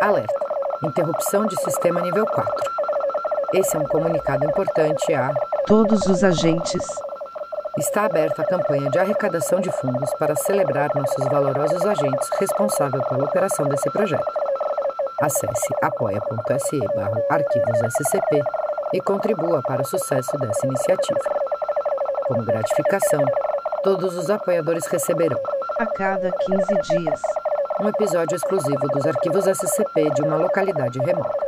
Alerta: interrupção de sistema nível 4. Esse é um comunicado importante a todos os agentes. Está aberta a campanha de arrecadação de fundos para celebrar nossos valorosos agentes responsáveis pela operação desse projeto. Acesse apoia.se arquivos SCP e contribua para o sucesso dessa iniciativa. Como gratificação, todos os apoiadores receberão, a cada 15 dias, um episódio exclusivo dos arquivos SCP de uma localidade remota.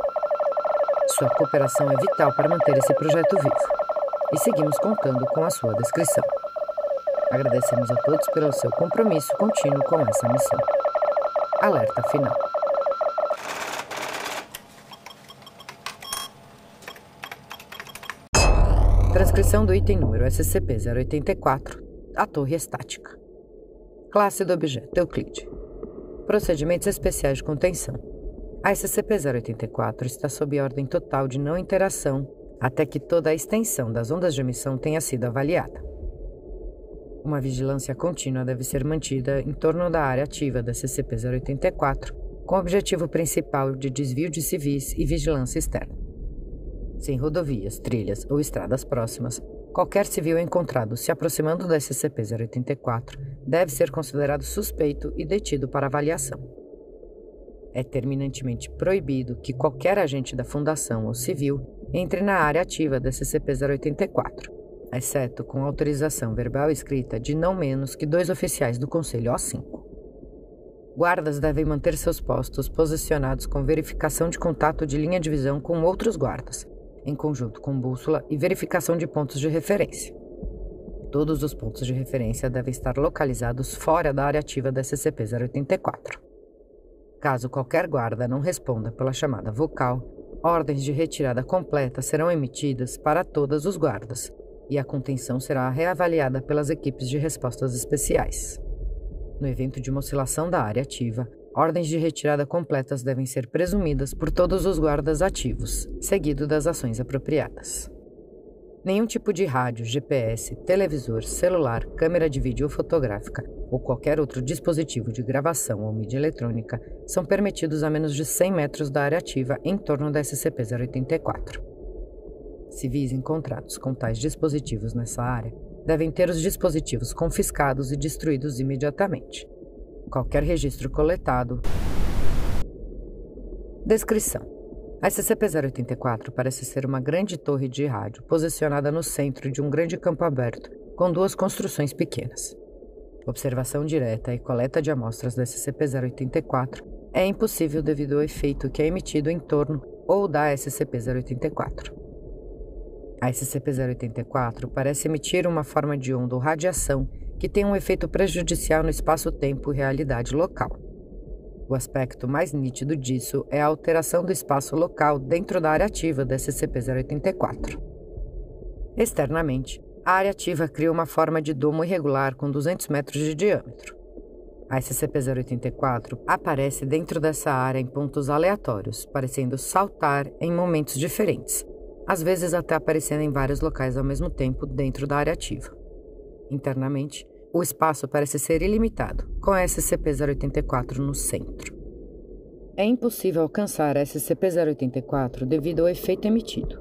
Sua cooperação é vital para manter esse projeto vivo e seguimos contando com a sua descrição. Agradecemos a todos pelo seu compromisso contínuo com essa missão. Alerta final. Transcrição do item número SCP-084, a torre estática. Classe do objeto Euclide. Procedimentos especiais de contenção. A SCP-084 está sob ordem total de não interação até que toda a extensão das ondas de emissão tenha sido avaliada. Uma vigilância contínua deve ser mantida em torno da área ativa da SCP-084, com o objetivo principal de desvio de civis e vigilância externa sem rodovias, trilhas ou estradas próximas, qualquer civil encontrado se aproximando da SCP-084 deve ser considerado suspeito e detido para avaliação. É terminantemente proibido que qualquer agente da Fundação ou civil entre na área ativa da SCP-084, exceto com autorização verbal escrita de não menos que dois oficiais do Conselho O5. Guardas devem manter seus postos posicionados com verificação de contato de linha de visão com outros guardas, em conjunto com bússola e verificação de pontos de referência. Todos os pontos de referência devem estar localizados fora da área ativa da SCP-084. Caso qualquer guarda não responda pela chamada vocal, ordens de retirada completa serão emitidas para todos os guardas e a contenção será reavaliada pelas equipes de respostas especiais. No evento de uma oscilação da área ativa, Ordens de retirada completas devem ser presumidas por todos os guardas ativos, seguido das ações apropriadas. Nenhum tipo de rádio, GPS, televisor, celular, câmera de vídeo ou fotográfica ou qualquer outro dispositivo de gravação ou mídia eletrônica são permitidos a menos de 100 metros da área ativa em torno da SCP-084. Civis encontrados com tais dispositivos nessa área devem ter os dispositivos confiscados e destruídos imediatamente qualquer registro coletado. Descrição: A SCP-084 parece ser uma grande torre de rádio posicionada no centro de um grande campo aberto, com duas construções pequenas. Observação direta e coleta de amostras da SCP-084 é impossível devido ao efeito que é emitido em torno ou da SCP-084. A SCP-084 parece emitir uma forma de onda ou radiação que tem um efeito prejudicial no espaço-tempo e realidade local. O aspecto mais nítido disso é a alteração do espaço local dentro da área ativa da SCP-084. Externamente, a área ativa cria uma forma de domo irregular com 200 metros de diâmetro. A SCP-084 aparece dentro dessa área em pontos aleatórios, parecendo saltar em momentos diferentes, às vezes até aparecendo em vários locais ao mesmo tempo dentro da área ativa. Internamente, o espaço parece ser ilimitado, com a SCP-084 no centro. É impossível alcançar a SCP-084 devido ao efeito emitido.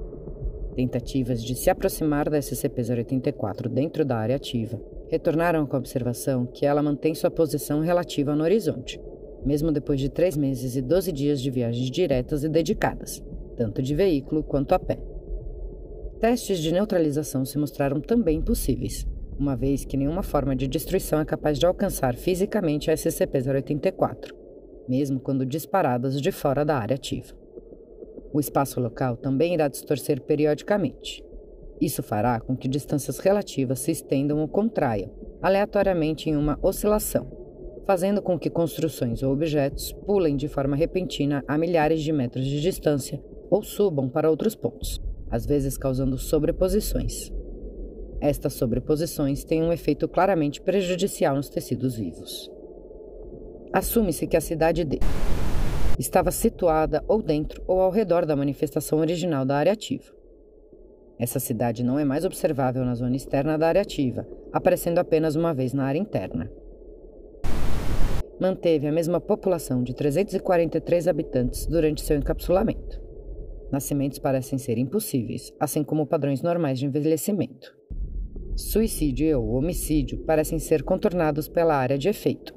Tentativas de se aproximar da SCP-084 dentro da área ativa retornaram com a observação que ela mantém sua posição relativa no horizonte, mesmo depois de três meses e 12 dias de viagens diretas e dedicadas, tanto de veículo quanto a pé. Testes de neutralização se mostraram também possíveis, uma vez que nenhuma forma de destruição é capaz de alcançar fisicamente a SCP-084, mesmo quando disparadas de fora da área ativa. O espaço local também irá distorcer periodicamente. Isso fará com que distâncias relativas se estendam ou contraiam, aleatoriamente em uma oscilação, fazendo com que construções ou objetos pulem de forma repentina a milhares de metros de distância ou subam para outros pontos, às vezes causando sobreposições. Estas sobreposições têm um efeito claramente prejudicial nos tecidos vivos. Assume-se que a cidade D estava situada ou dentro ou ao redor da manifestação original da área ativa. Essa cidade não é mais observável na zona externa da área ativa, aparecendo apenas uma vez na área interna manteve a mesma população de 343 habitantes durante seu encapsulamento. Nascimentos parecem ser impossíveis, assim como padrões normais de envelhecimento. Suicídio ou homicídio parecem ser contornados pela área de efeito,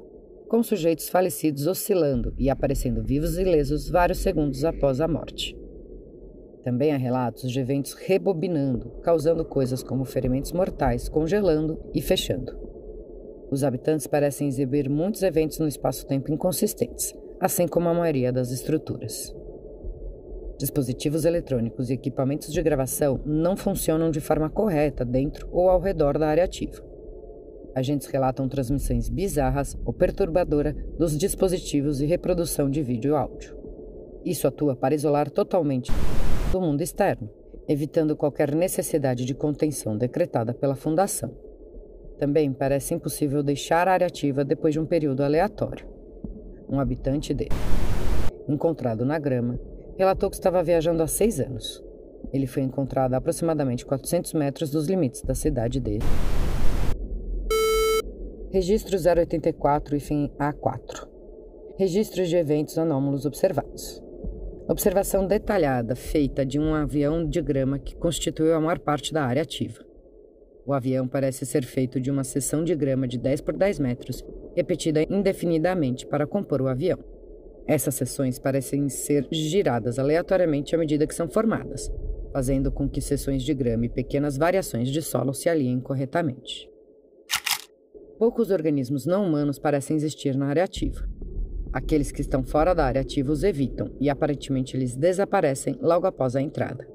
com sujeitos falecidos oscilando e aparecendo vivos e lesos vários segundos após a morte. Também há relatos de eventos rebobinando, causando coisas como ferimentos mortais, congelando e fechando. Os habitantes parecem exibir muitos eventos no espaço-tempo inconsistentes, assim como a maioria das estruturas. Dispositivos eletrônicos e equipamentos de gravação não funcionam de forma correta dentro ou ao redor da área ativa. Agentes relatam transmissões bizarras ou perturbadoras dos dispositivos e reprodução de vídeo e áudio. Isso atua para isolar totalmente do mundo externo, evitando qualquer necessidade de contenção decretada pela Fundação. Também parece impossível deixar a área ativa depois de um período aleatório. Um habitante de, encontrado na grama, relatou que estava viajando há seis anos. Ele foi encontrado a aproximadamente 400 metros dos limites da cidade de. Registro 084 e fim A4. Registros de eventos anômalos observados. Observação detalhada feita de um avião de grama que constituiu a maior parte da área ativa. O avião parece ser feito de uma seção de grama de 10 por 10 metros, repetida indefinidamente para compor o avião. Essas seções parecem ser giradas aleatoriamente à medida que são formadas, fazendo com que seções de grama e pequenas variações de solo se alinhem corretamente. Poucos organismos não humanos parecem existir na área ativa. Aqueles que estão fora da área ativa os evitam e aparentemente eles desaparecem logo após a entrada.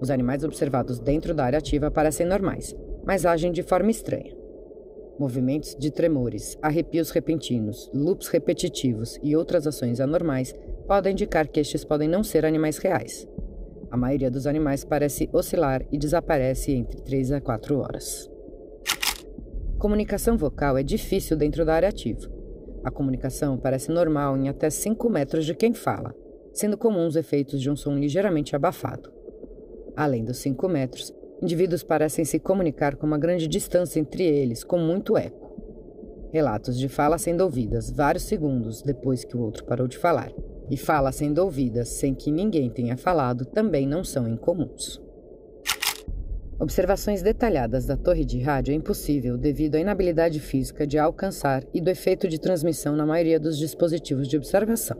Os animais observados dentro da área ativa parecem normais, mas agem de forma estranha. Movimentos de tremores, arrepios repentinos, loops repetitivos e outras ações anormais podem indicar que estes podem não ser animais reais. A maioria dos animais parece oscilar e desaparece entre 3 a 4 horas. Comunicação vocal é difícil dentro da área ativa. A comunicação parece normal em até 5 metros de quem fala, sendo comuns efeitos de um som ligeiramente abafado. Além dos 5 metros, indivíduos parecem se comunicar com uma grande distância entre eles, com muito eco. Relatos de fala sendo ouvidas vários segundos depois que o outro parou de falar, e fala sendo ouvidas sem que ninguém tenha falado também não são incomuns. Observações detalhadas da torre de rádio é impossível devido à inabilidade física de alcançar e do efeito de transmissão na maioria dos dispositivos de observação.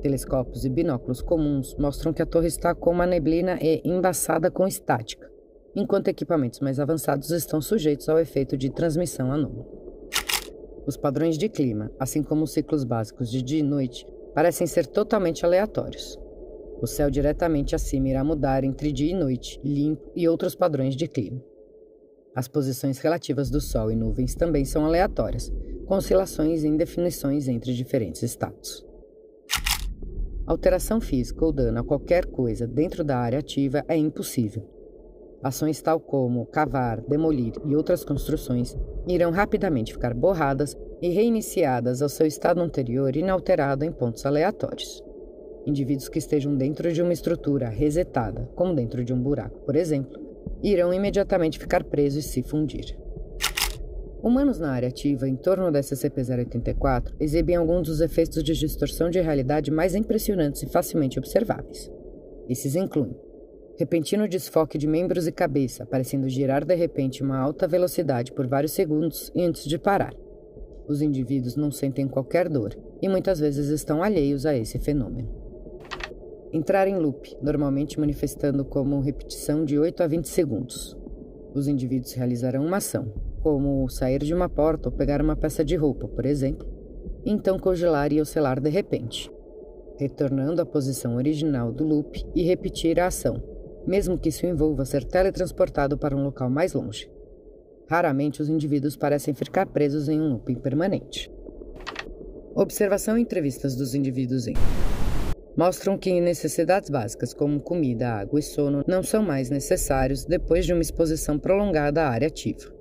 Telescópios e binóculos comuns mostram que a torre está com uma neblina e embaçada com estática, enquanto equipamentos mais avançados estão sujeitos ao efeito de transmissão anômala. Os padrões de clima, assim como os ciclos básicos de dia e noite, parecem ser totalmente aleatórios. O céu diretamente acima irá mudar entre dia e noite, limpo e outros padrões de clima. As posições relativas do Sol e nuvens também são aleatórias, com oscilações e indefinições entre diferentes estados. Alteração física ou dano a qualquer coisa dentro da área ativa é impossível. Ações tal como cavar, demolir e outras construções irão rapidamente ficar borradas e reiniciadas ao seu estado anterior inalterado em pontos aleatórios. Indivíduos que estejam dentro de uma estrutura resetada, como dentro de um buraco, por exemplo, irão imediatamente ficar presos e se fundir. Humanos na área ativa em torno da SCP-084 exibem alguns dos efeitos de distorção de realidade mais impressionantes e facilmente observáveis. Esses incluem repentino desfoque de membros e cabeça, parecendo girar de repente uma alta velocidade por vários segundos antes de parar. Os indivíduos não sentem qualquer dor e muitas vezes estão alheios a esse fenômeno. Entrar em loop, normalmente manifestando como repetição de 8 a 20 segundos. Os indivíduos realizarão uma ação, como sair de uma porta ou pegar uma peça de roupa, por exemplo, e então congelar e oscilar de repente, retornando à posição original do loop e repetir a ação, mesmo que isso envolva ser teletransportado para um local mais longe. Raramente os indivíduos parecem ficar presos em um looping permanente. Observação e entrevistas dos indivíduos em mostram que necessidades básicas como comida, água e sono não são mais necessários depois de uma exposição prolongada à área ativa.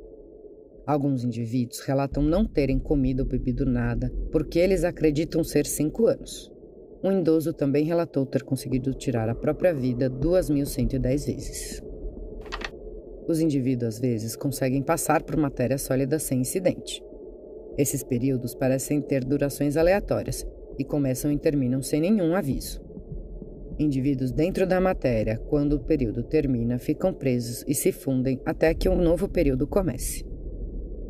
Alguns indivíduos relatam não terem comido ou bebido nada porque eles acreditam ser 5 anos. Um idoso também relatou ter conseguido tirar a própria vida 2.110 vezes. Os indivíduos às vezes conseguem passar por matéria sólida sem incidente. Esses períodos parecem ter durações aleatórias e começam e terminam sem nenhum aviso. Indivíduos dentro da matéria, quando o período termina, ficam presos e se fundem até que um novo período comece.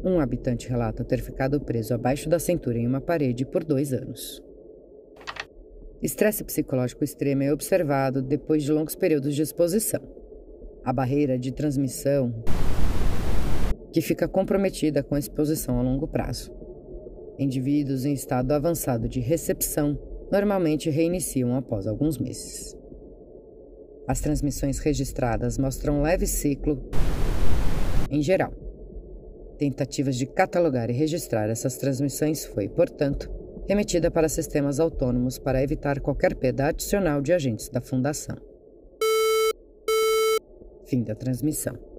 Um habitante relata ter ficado preso abaixo da cintura em uma parede por dois anos. Estresse psicológico extremo é observado depois de longos períodos de exposição. A barreira de transmissão, que fica comprometida com a exposição a longo prazo. Indivíduos em estado avançado de recepção normalmente reiniciam após alguns meses. As transmissões registradas mostram um leve ciclo em geral. Tentativas de catalogar e registrar essas transmissões foi, portanto, remetida para sistemas autônomos para evitar qualquer perda adicional de agentes da Fundação. Fim da transmissão.